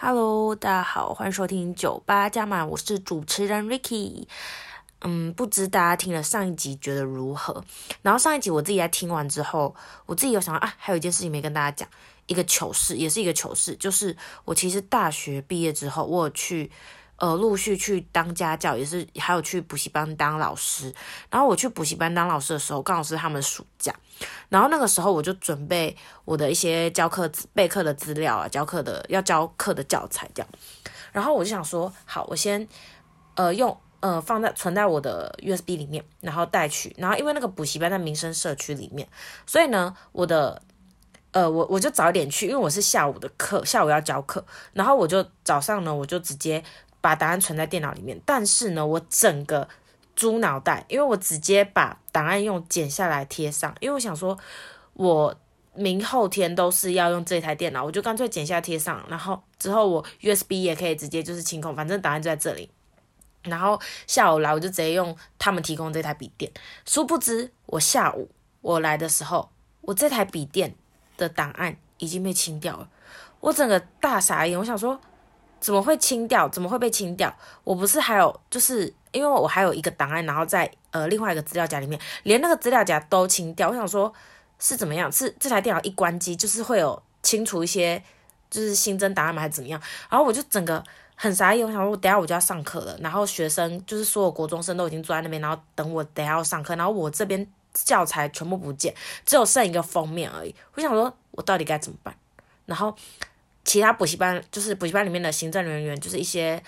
Hello，大家好，欢迎收听酒吧加满，我是主持人 Ricky。嗯，不知大家听了上一集觉得如何？然后上一集我自己在听完之后，我自己有想到啊，还有一件事情没跟大家讲，一个糗事，也是一个糗事，就是我其实大学毕业之后，我去。呃，陆续去当家教，也是还有去补习班当老师。然后我去补习班当老师的时候，刚好是他们暑假。然后那个时候我就准备我的一些教课备课的资料啊，教课的要教课的教材这样。然后我就想说，好，我先呃用呃放在存在我的 USB 里面，然后带去。然后因为那个补习班在民生社区里面，所以呢，我的呃我我就早一点去，因为我是下午的课，下午要教课。然后我就早上呢，我就直接。把答案存在电脑里面，但是呢，我整个猪脑袋，因为我直接把档案用剪下来贴上，因为我想说，我明后天都是要用这台电脑，我就干脆剪下贴上，然后之后我 USB 也可以直接就是清空，反正档案就在这里。然后下午来我就直接用他们提供这台笔电，殊不知我下午我来的时候，我这台笔电的档案已经被清掉了，我整个大傻眼，我想说。怎么会清掉？怎么会被清掉？我不是还有，就是因为我还有一个档案，然后在呃另外一个资料夹里面，连那个资料夹都清掉。我想说，是怎么样？是这台电脑一关机，就是会有清除一些，就是新增档案吗？还是怎么样？然后我就整个很傻眼，我想说，等下我就要上课了，然后学生就是所有国中生都已经坐在那边，然后等我等下要上课，然后我这边教材全部不见，只有剩一个封面而已。我想说，我到底该怎么办？然后。其他补习班就是补习班里面的行政人员，就是一些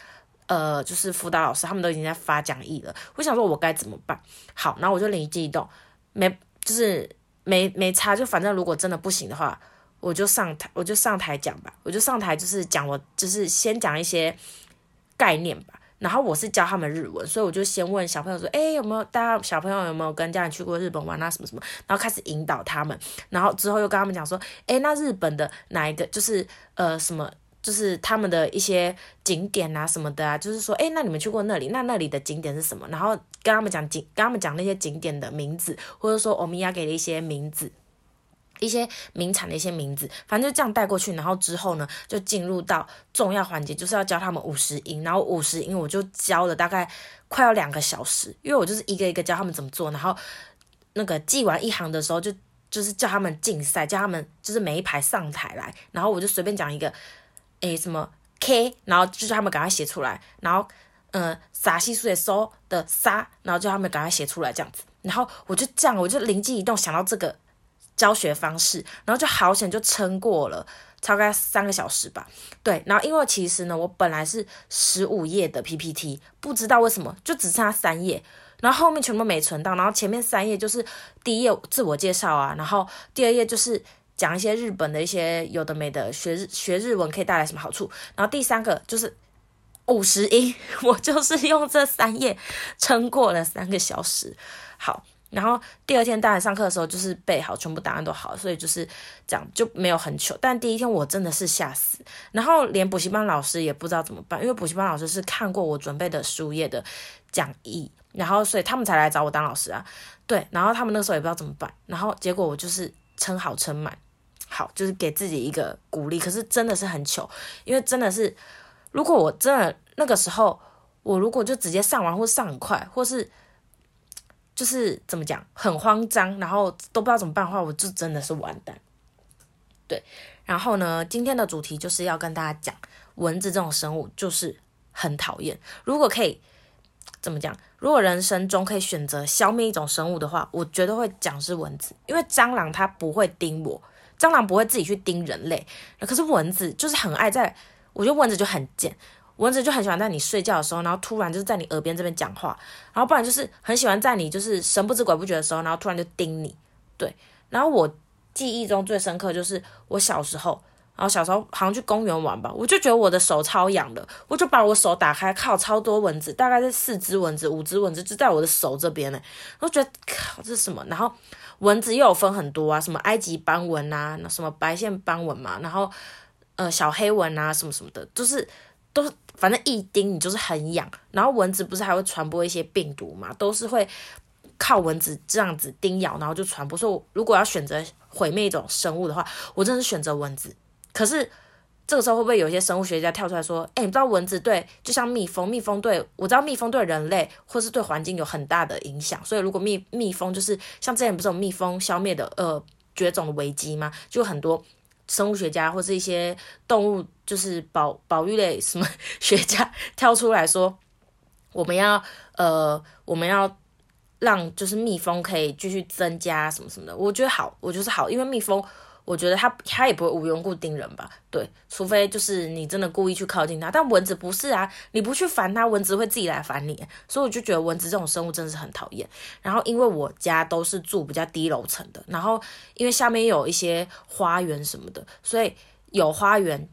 呃，就是辅导老师，他们都已经在发讲义了。我想说，我该怎么办？好，然后我就灵机一动，没就是没没差，就反正如果真的不行的话，我就上台，我就上台讲吧，我就上台就是讲我就是先讲一些概念吧。然后我是教他们日文，所以我就先问小朋友说：“哎，有没有大家小朋友有没有跟家人去过日本玩啊？什么什么？”然后开始引导他们，然后之后又跟他们讲说：“哎，那日本的哪一个就是呃什么，就是他们的一些景点啊什么的啊，就是说，哎，那你们去过那里？那那里的景点是什么？然后跟他们讲景，跟他们讲那些景点的名字，或者说欧米亚给的一些名字。”一些名产的一些名字，反正就这样带过去，然后之后呢，就进入到重要环节，就是要教他们五十音，然后五十音我就教了大概快要两个小时，因为我就是一个一个教他们怎么做，然后那个记完一行的时候就，就是叫他们竞赛，叫他们就是每一排上台来，然后我就随便讲一个，诶什么 K，然后就叫他们赶快写出来，然后嗯，撒西苏的收的撒，然后叫他们赶快写出来这样子，然后我就这样，我就灵机一动想到这个。教学方式，然后就好险就撑过了，超概三个小时吧。对，然后因为其实呢，我本来是十五页的 PPT，不知道为什么就只剩下三页，然后后面全部没存到，然后前面三页就是第一页自我介绍啊，然后第二页就是讲一些日本的一些有的没的，学日学日文可以带来什么好处，然后第三个就是五十音，我就是用这三页撑过了三个小时。好。然后第二天大家上课的时候，就是备好全部答案都好，所以就是这样就没有很糗。但第一天我真的是吓死，然后连补习班老师也不知道怎么办，因为补习班老师是看过我准备的十五页的讲义，然后所以他们才来找我当老师啊。对，然后他们那时候也不知道怎么办，然后结果我就是撑好撑满，好就是给自己一个鼓励。可是真的是很糗，因为真的是如果我真的那个时候我如果就直接上完或上很快，或是。就是怎么讲，很慌张，然后都不知道怎么办的话，我就真的是完蛋。对，然后呢，今天的主题就是要跟大家讲，蚊子这种生物就是很讨厌。如果可以怎么讲，如果人生中可以选择消灭一种生物的话，我绝对会讲是蚊子，因为蟑螂它不会叮我，蟑螂不会自己去叮人类，可是蚊子就是很爱在，我觉得蚊子就很贱。蚊子就很喜欢在你睡觉的时候，然后突然就是在你耳边这边讲话，然后不然就是很喜欢在你就是神不知鬼不觉的时候，然后突然就叮你。对，然后我记忆中最深刻就是我小时候，然后小时候好像去公园玩吧，我就觉得我的手超痒的，我就把我手打开，靠，超多蚊子，大概是四只蚊子、五只蚊子就在我的手这边呢，我觉得靠，这是什么？然后蚊子又有分很多啊，什么埃及斑蚊啊，那什么白线斑蚊嘛，然后呃小黑蚊啊，什么什么的，就是都是。反正一叮你就是很痒，然后蚊子不是还会传播一些病毒嘛，都是会靠蚊子这样子叮咬，然后就传播。所以如果要选择毁灭一种生物的话，我真的是选择蚊子。可是这个时候会不会有一些生物学家跳出来说，哎，你知道蚊子对，就像蜜蜂，蜜蜂对我知道蜜蜂对人类或是对环境有很大的影响，所以如果蜜蜜蜂就是像之前不是有蜜蜂消灭的呃绝种的危机吗？就很多生物学家或是一些动物就是保保育类什么 学家跳出来说，我们要呃我们要。让就是蜜蜂可以继续增加什么什么的，我觉得好，我就是好，因为蜜蜂，我觉得它它也不会无缘故叮人吧，对，除非就是你真的故意去靠近它，但蚊子不是啊，你不去烦它，蚊子会自己来烦你，所以我就觉得蚊子这种生物真的是很讨厌。然后因为我家都是住比较低楼层的，然后因为下面有一些花园什么的，所以有花园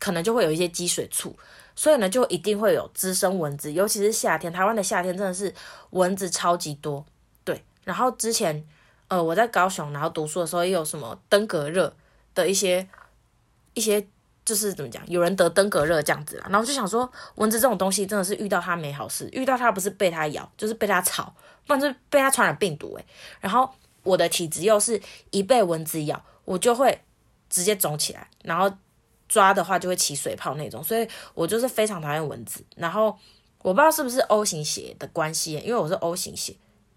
可能就会有一些积水处。所以呢，就一定会有滋生蚊子，尤其是夏天，台湾的夏天真的是蚊子超级多。对，然后之前，呃，我在高雄，然后读书的时候，也有什么登革热的一些一些，就是怎么讲，有人得登革热这样子。然后就想说，蚊子这种东西真的是遇到它没好事，遇到它不是被它咬，就是被它吵，不然就是被它传染病毒诶。然后我的体质又是一被蚊子咬，我就会直接肿起来，然后。抓的话就会起水泡那种，所以我就是非常讨厌蚊子。然后我不知道是不是 O 型血的关系，因为我是 O 型血，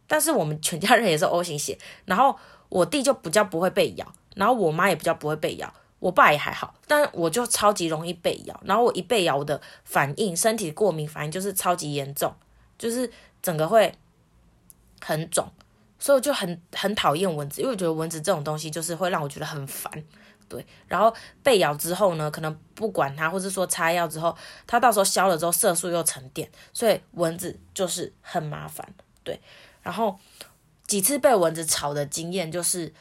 但是我们全家人也是 O 型血。然后我弟就比较不会被咬，然后我妈也比较不会被咬，我爸也还好，但我就超级容易被咬。然后我一被咬，我的反应，身体过敏反应就是超级严重，就是整个会很肿，所以我就很很讨厌蚊子，因为我觉得蚊子这种东西就是会让我觉得很烦。对，然后被咬之后呢，可能不管它，或者说擦药之后，它到时候消了之后，色素又沉淀，所以蚊子就是很麻烦。对，然后几次被蚊子吵的经验就是，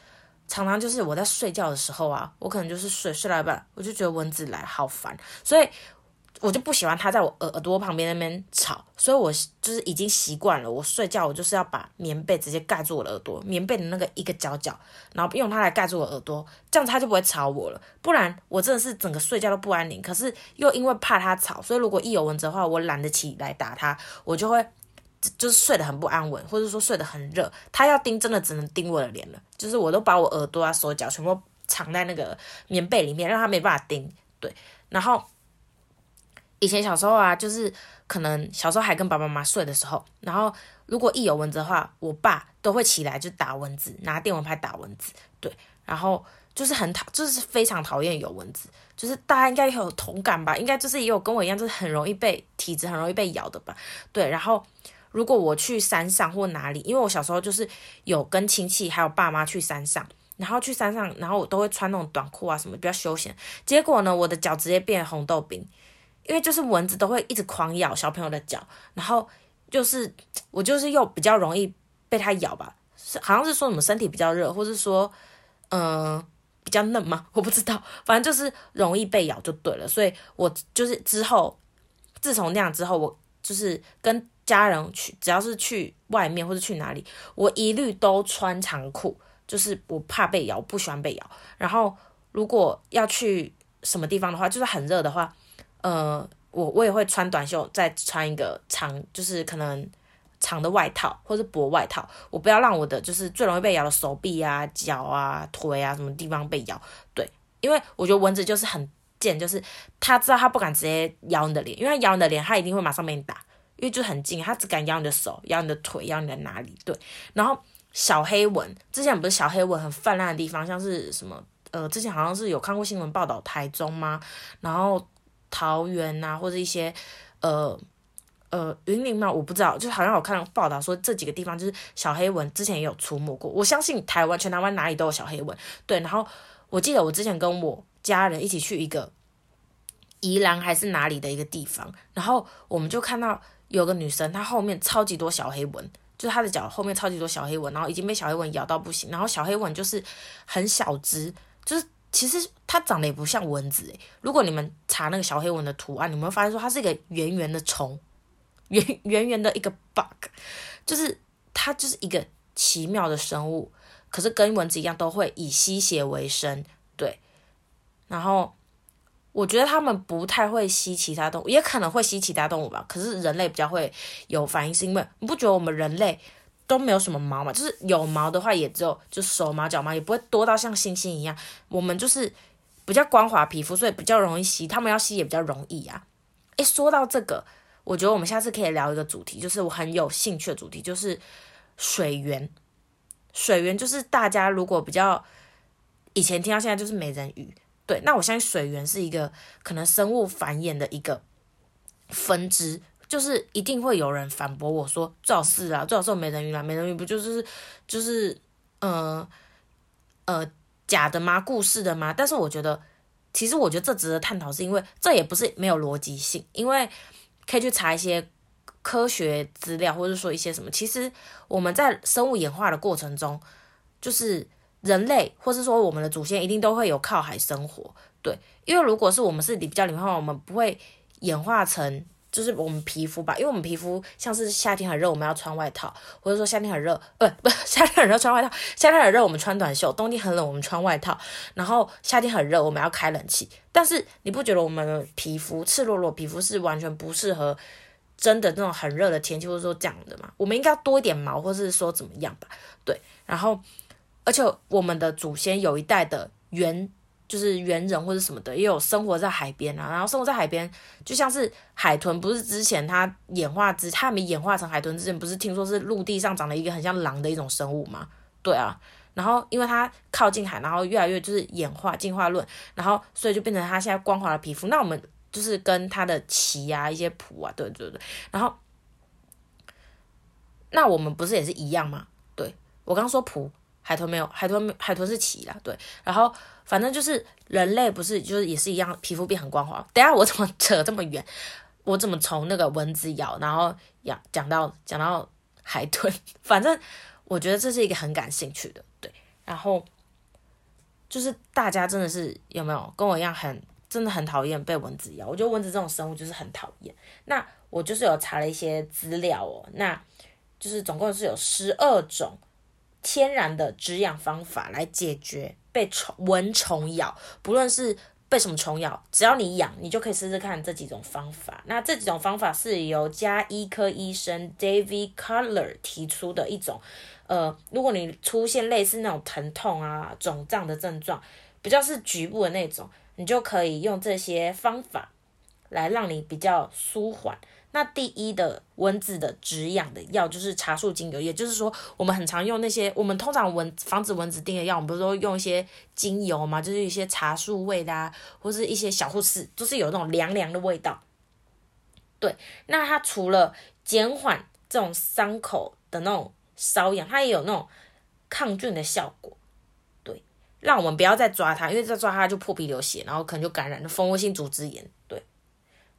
常常就是我在睡觉的时候啊，我可能就是睡睡到一半，我就觉得蚊子来好烦，所以。我就不喜欢它在我耳耳朵旁边那边吵，所以我就是已经习惯了。我睡觉，我就是要把棉被直接盖住我的耳朵，棉被的那个一个角角，然后用它来盖住我耳朵，这样它就不会吵我了。不然我真的是整个睡觉都不安宁。可是又因为怕它吵，所以如果一有蚊子的话，我懒得起来打它，我就会就是睡得很不安稳，或者说睡得很热。他要叮，真的只能叮我的脸了。就是我都把我耳朵啊、手脚全部藏在那个棉被里面，让他没办法叮。对，然后。以前小时候啊，就是可能小时候还跟爸爸妈妈睡的时候，然后如果一有蚊子的话，我爸都会起来就打蚊子，拿电蚊拍打蚊子。对，然后就是很讨，就是非常讨厌有蚊子，就是大家应该有同感吧？应该就是也有跟我一样，就是很容易被体质很容易被咬的吧？对，然后如果我去山上或哪里，因为我小时候就是有跟亲戚还有爸妈去山上，然后去山上，然后我都会穿那种短裤啊什么比较休闲，结果呢，我的脚直接变红豆冰。因为就是蚊子都会一直狂咬小朋友的脚，然后就是我就是又比较容易被它咬吧，是好像是说什么身体比较热，或是说嗯、比较嫩吗？我不知道，反正就是容易被咬就对了。所以我就是之后自从那样之后，我就是跟家人去，只要是去外面或者去哪里，我一律都穿长裤，就是我怕被咬，不喜欢被咬。然后如果要去什么地方的话，就是很热的话。呃，我我也会穿短袖，再穿一个长，就是可能长的外套或者薄外套。我不要让我的就是最容易被咬的手臂啊、脚啊、腿啊什么地方被咬。对，因为我觉得蚊子就是很贱，就是它知道它不敢直接咬你的脸，因为它咬你的脸，它一定会马上被你打，因为就很近，它只敢咬你的手、咬你的腿、咬你的哪里。对，然后小黑蚊之前不是小黑蚊很泛滥的地方，像是什么呃，之前好像是有看过新闻报道台中吗？然后。桃园啊，或者一些呃呃云林嘛，我不知道，就好像我看报道说这几个地方就是小黑蚊之前也有出没过。我相信台湾全台湾哪里都有小黑蚊，对。然后我记得我之前跟我家人一起去一个宜兰还是哪里的一个地方，然后我们就看到有个女生，她后面超级多小黑蚊，就是她的脚后面超级多小黑蚊，然后已经被小黑蚊咬到不行，然后小黑蚊就是很小只，就是。其实它长得也不像蚊子诶，如果你们查那个小黑蚊的图案，你们会发现说它是一个圆圆的虫，圆圆圆的一个 bug，就是它就是一个奇妙的生物。可是跟蚊子一样，都会以吸血为生，对。然后我觉得他们不太会吸其他动物，也可能会吸其他动物吧。可是人类比较会有反应，是因为你不觉得我们人类？都没有什么毛嘛，就是有毛的话，也只有就手毛脚毛，也不会多到像猩猩一样。我们就是比较光滑皮肤，所以比较容易吸，他们要吸也比较容易啊。诶，说到这个，我觉得我们下次可以聊一个主题，就是我很有兴趣的主题，就是水源。水源就是大家如果比较以前听到现在就是美人鱼，对，那我相信水源是一个可能生物繁衍的一个分支，就是一定会有人反驳我说最好是啊，最好是美人鱼啦，美人鱼不就是就是呃呃假的吗？故事的吗？但是我觉得，其实我觉得这值得探讨，是因为这也不是没有逻辑性，因为可以去查一些。科学资料，或者说一些什么，其实我们在生物演化的过程中，就是人类，或是说我们的祖先，一定都会有靠海生活，对，因为如果是我们是比较里面的话，我们不会演化成就是我们皮肤吧，因为我们皮肤像是夏天很热，我们要穿外套，或者说夏天很热，呃，不，夏天很热穿外套，夏天很热我们穿短袖，冬天很冷我们穿外套，然后夏天很热我们要开冷气，但是你不觉得我们皮肤赤裸裸皮肤是完全不适合？真的那种很热的天气，或者说这样的嘛，我们应该要多一点毛，或是说怎么样吧？对，然后而且我们的祖先有一代的猿，就是猿人或者什么的，也有生活在海边啊。然后生活在海边，就像是海豚，不是之前它演化之，它没演化成海豚之前，不是听说是陆地上长了一个很像狼的一种生物吗？对啊，然后因为它靠近海，然后越来越就是演化进化论，然后所以就变成它现在光滑的皮肤。那我们。就是跟它的鳍啊，一些蹼啊，对对对，然后那我们不是也是一样吗？对，我刚说蹼，海豚没有，海豚海豚是鳍啦，对，然后反正就是人类不是就是也是一样，皮肤变很光滑。等下我怎么扯这么远？我怎么从那个蚊子咬，然后讲讲到讲到海豚？反正我觉得这是一个很感兴趣的，对，然后就是大家真的是有没有跟我一样很。真的很讨厌被蚊子咬，我觉得蚊子这种生物就是很讨厌。那我就是有查了一些资料哦，那就是总共是有十二种天然的止痒方法来解决被虫蚊虫咬，不论是被什么虫咬，只要你痒，你就可以试试看这几种方法。那这几种方法是由家医科医生 David Color 提出的一种，呃，如果你出现类似那种疼痛啊、肿胀的症状，比较是局部的那种。你就可以用这些方法来让你比较舒缓。那第一的蚊子的止痒的药就是茶树精油，也就是说，我们很常用那些我们通常蚊防止蚊子叮的药，我们不是都用一些精油嘛，就是一些茶树味的啊，或是一些小护士，就是有那种凉凉的味道。对，那它除了减缓这种伤口的那种瘙痒，它也有那种抗菌的效果。对让我们不要再抓它，因为再抓它就破皮流血，然后可能就感染了蜂窝性组织炎。对，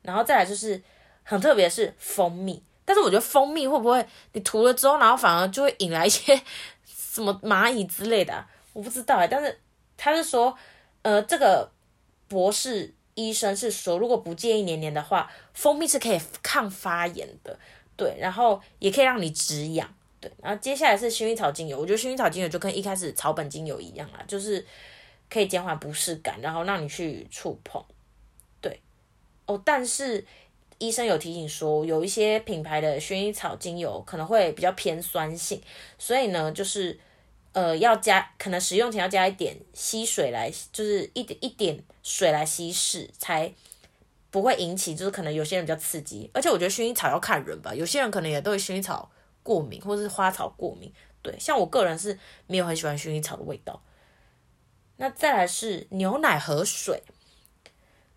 然后再来就是很特别是蜂蜜，但是我觉得蜂蜜会不会你涂了之后，然后反而就会引来一些 什么蚂蚁之类的？我不知道哎，但是他是说，呃，这个博士医生是说，如果不介意黏黏的话，蜂蜜是可以抗发炎的，对，然后也可以让你止痒。对，然后接下来是薰衣草精油，我觉得薰衣草精油就跟一开始草本精油一样啦，就是可以减缓不适感，然后让你去触碰。对，哦，但是医生有提醒说，有一些品牌的薰衣草精油可能会比较偏酸性，所以呢，就是呃要加，可能使用前要加一点稀水来，就是一点一点水来稀释，才不会引起，就是可能有些人比较刺激。而且我觉得薰衣草要看人吧，有些人可能也对薰衣草。过敏或是花草过敏，对，像我个人是没有很喜欢薰衣草的味道。那再来是牛奶和水，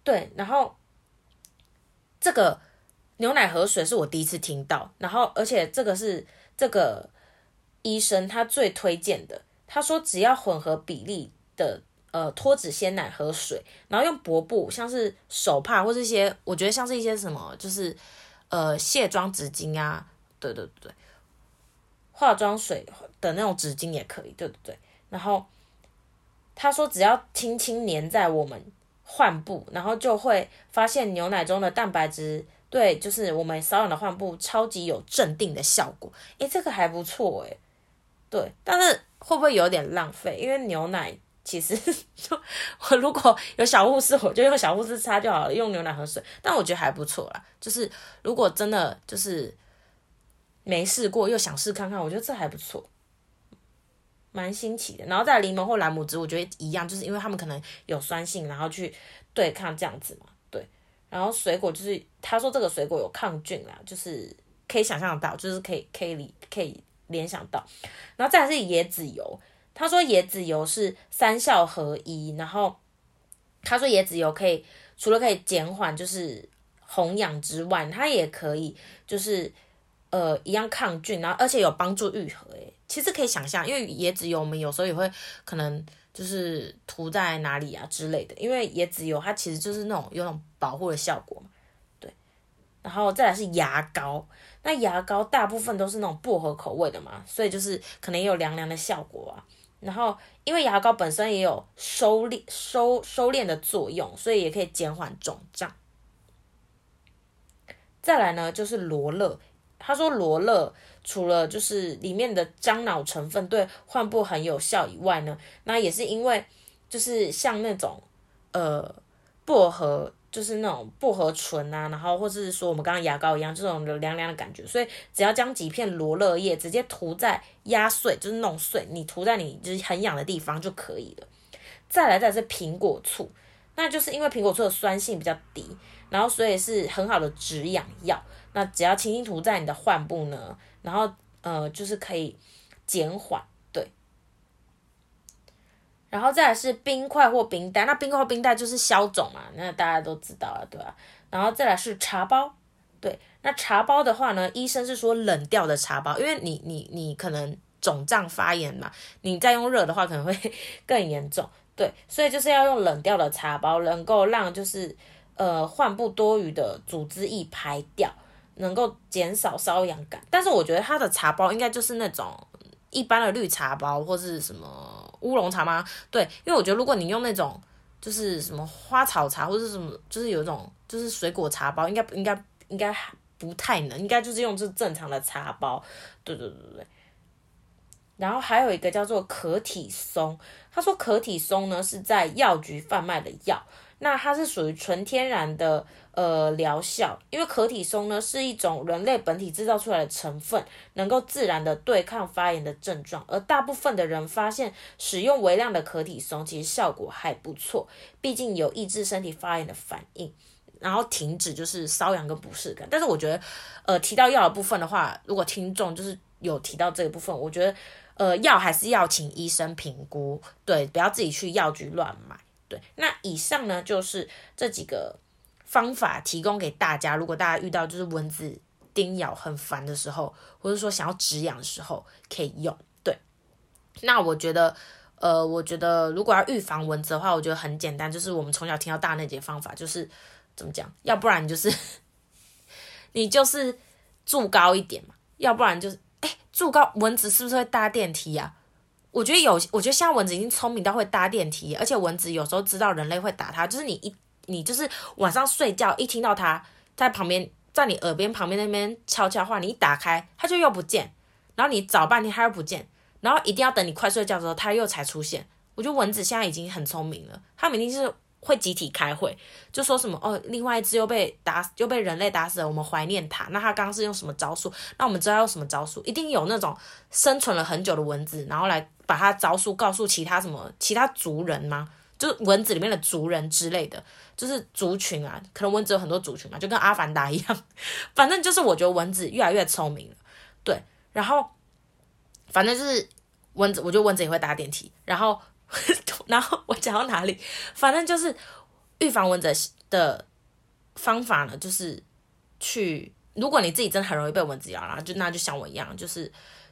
对，然后这个牛奶和水是我第一次听到，然后而且这个是这个医生他最推荐的，他说只要混合比例的呃脱脂鲜奶和水，然后用薄布，像是手帕或是一些我觉得像是一些什么就是呃卸妆纸巾啊，对对对。化妆水的那种纸巾也可以，对不对？然后他说，只要轻轻粘在我们患部，然后就会发现牛奶中的蛋白质对，就是我们瘙痒的患部超级有镇定的效果。诶，这个还不错诶。对，但是会不会有点浪费？因为牛奶其实 就我如果有小护士，我就用小护士擦就好了，用牛奶和水。但我觉得还不错啦，就是如果真的就是。没试过又想试看看，我觉得这还不错。蛮新奇的。然后再柠檬或蓝姆汁，我觉得一样，就是因为他们可能有酸性，然后去对抗这样子嘛。对，然后水果就是他说这个水果有抗菌啦，就是可以想象到，就是可以可以理可以联想到。然后再来是椰子油，他说椰子油是三效合一，然后他说椰子油可以除了可以减缓就是红痒之外，它也可以就是。呃，一样抗菌，然后而且有帮助愈合。诶，其实可以想象，因为椰子油我们有时候也会可能就是涂在哪里啊之类的，因为椰子油它其实就是那种有那种保护的效果嘛。对，然后再来是牙膏，那牙膏大部分都是那种薄荷口味的嘛，所以就是可能也有凉凉的效果啊。然后因为牙膏本身也有收敛收收敛的作用，所以也可以减缓肿胀。再来呢，就是罗勒。他说罗勒除了就是里面的樟脑成分对患部很有效以外呢，那也是因为就是像那种呃薄荷，就是那种薄荷醇啊，然后或是说我们刚刚牙膏一样这种凉凉的感觉，所以只要将几片罗勒叶直接涂在压碎，就是弄碎，你涂在你就是很痒的地方就可以了。再来再是苹果醋，那就是因为苹果醋的酸性比较低，然后所以是很好的止痒药。那只要轻轻涂在你的患部呢，然后呃就是可以减缓，对。然后再来是冰块或冰袋，那冰块或冰袋就是消肿嘛，那大家都知道了，对吧？然后再来是茶包，对，那茶包的话呢，医生是说冷掉的茶包，因为你你你可能肿胀发炎嘛，你再用热的话可能会 更严重，对，所以就是要用冷掉的茶包，能够让就是呃患部多余的组织液排掉。能够减少瘙痒感，但是我觉得它的茶包应该就是那种一般的绿茶包或是什么乌龙茶吗？对，因为我觉得如果你用那种就是什么花草茶或者什么，就是有一种就是水果茶包，应该应该应该不太能，应该就是用这正常的茶包。对对对对。然后还有一个叫做可体松，他说可体松呢是在药局贩卖的药。那它是属于纯天然的呃疗效，因为可体松呢是一种人类本体制造出来的成分，能够自然的对抗发炎的症状，而大部分的人发现使用微量的可体松其实效果还不错，毕竟有抑制身体发炎的反应，然后停止就是瘙痒跟不适感。但是我觉得，呃，提到药的部分的话，如果听众就是有提到这个部分，我觉得呃药还是要请医生评估，对，不要自己去药局乱买。对，那以上呢就是这几个方法提供给大家。如果大家遇到就是蚊子叮咬很烦的时候，或者说想要止痒的时候，可以用。对，那我觉得，呃，我觉得如果要预防蚊子的话，我觉得很简单，就是我们从小听到大那几方法，就是怎么讲？要不然就是 你就是住高一点嘛，要不然就是，住高蚊子是不是会搭电梯呀、啊？我觉得有，我觉得现在蚊子已经聪明到会搭电梯，而且蚊子有时候知道人类会打它，就是你一你就是晚上睡觉一听到它在旁边，在你耳边旁边那边悄悄话，你一打开它就又不见，然后你找半天它又不见，然后一定要等你快睡觉的时候它又才出现。我觉得蚊子现在已经很聪明了，它们一定是。会集体开会，就说什么哦，另外一只又被打，又被人类打死了。我们怀念它。那它刚刚是用什么招数？那我们知道用什么招数？一定有那种生存了很久的蚊子，然后来把它招数告诉其他什么其他族人吗？就是蚊子里面的族人之类的，就是族群啊。可能蚊子有很多族群嘛，就跟阿凡达一样。反正就是我觉得蚊子越来越聪明了，对。然后反正就是蚊子，我觉得蚊子也会搭电梯。然后。然后我讲到哪里？反正就是预防蚊子的方法呢，就是去，如果你自己真的很容易被蚊子咬，然后就那就像我一样，就是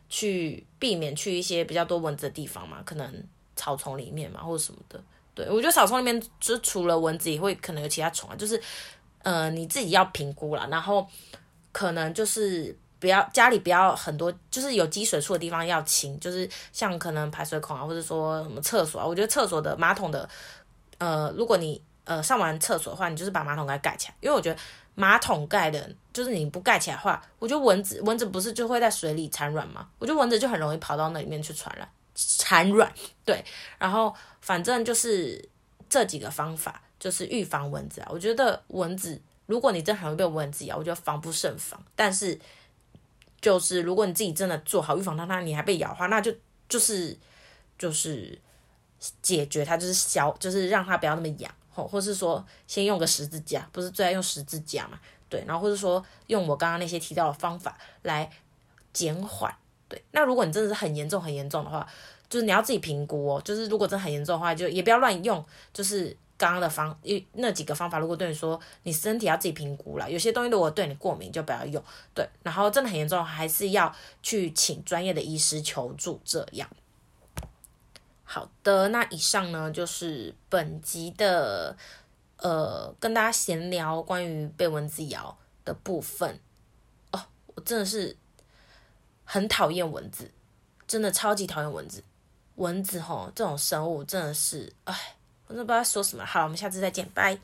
去避免去一些比较多蚊子的地方嘛，可能草丛里面嘛，或者什么的。对，我觉得草丛里面就除了蚊子，也会可能有其他虫啊，就是呃你自己要评估啦，然后可能就是。不要家里不要很多，就是有积水处的地方要清，就是像可能排水孔啊，或者说什么厕所啊。我觉得厕所的马桶的，呃，如果你呃上完厕所的话，你就是把马桶盖盖起来，因为我觉得马桶盖的，就是你不盖起来的话，我觉得蚊子蚊子不是就会在水里产卵吗？我觉得蚊子就很容易跑到那里面去传染产卵。对，然后反正就是这几个方法，就是预防蚊子啊。我觉得蚊子，如果你真的很容易被蚊子咬，我觉得防不胜防，但是。就是如果你自己真的做好预防它，那你还被咬的话，那就就是就是解决它，就是消，就是让它不要那么痒，或，或是说先用个十字架，不是最爱用十字架嘛？对，然后或者说用我刚刚那些提到的方法来减缓。对，那如果你真的是很严重、很严重的话，就是你要自己评估哦。就是如果真的很严重的话，就也不要乱用。就是刚刚的方，一那几个方法，如果对你说你身体要自己评估了，有些东西如果对你过敏，就不要用。对，然后真的很严重，还是要去请专业的医师求助。这样。好的，那以上呢就是本集的呃跟大家闲聊关于被蚊子咬的部分。哦，我真的是。很讨厌蚊子，真的超级讨厌蚊子。蚊子吼，这种生物真的是，哎，我真的不知道说什么。好，我们下次再见，拜。